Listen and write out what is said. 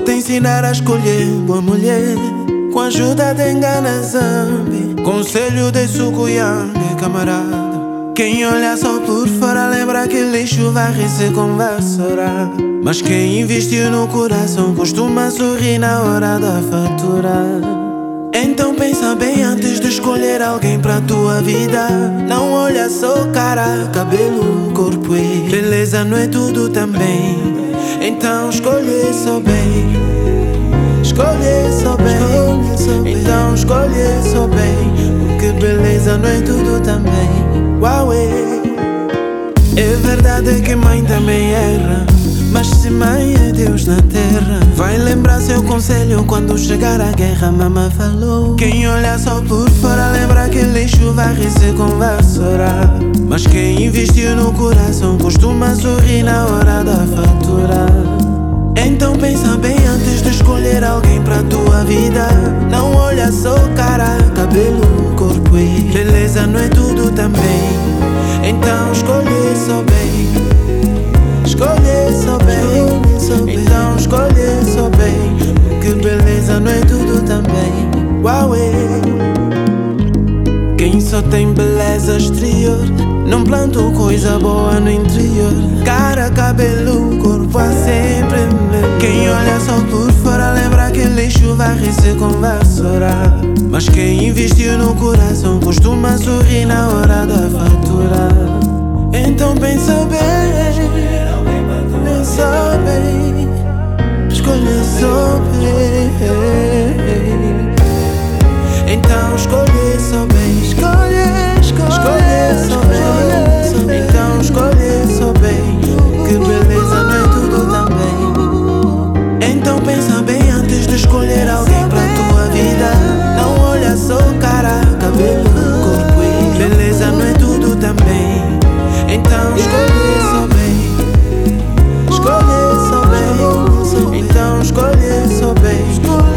ensinar a escolher boa mulher Com a ajuda de engana zambi Conselho de sucuyambe, camarada. Quem olha só por fora lembra que lixo varre se conversará Mas quem investiu no coração costuma sorrir na hora da fatura. Então pensa bem antes de escolher alguém pra tua vida. Não olha só cara, cabelo, corpo e beleza não é tudo também Então escolhe só bem Escolhe só bem Então escolhe só bem Porque beleza não é tudo também Huawei. É verdade que mãe também erra. Mas se mãe é Deus na terra, vai lembrar seu conselho quando chegar a guerra. Mama falou: Quem olha só por fora lembra que lixo vai se conversará. Mas quem investiu no coração costuma sorrir na hora vida. Não olha só cara, cabelo, corpo e beleza não é tudo também. Então escolhe só bem, escolhe só bem. Então escolhe só bem, porque beleza não é tudo também. Huawei. Quem só tem beleza exterior Não plantou coisa boa no interior Cara, cabelo, corpo há sempre Quem olha só por Mas quem investiu no coração costuma bem.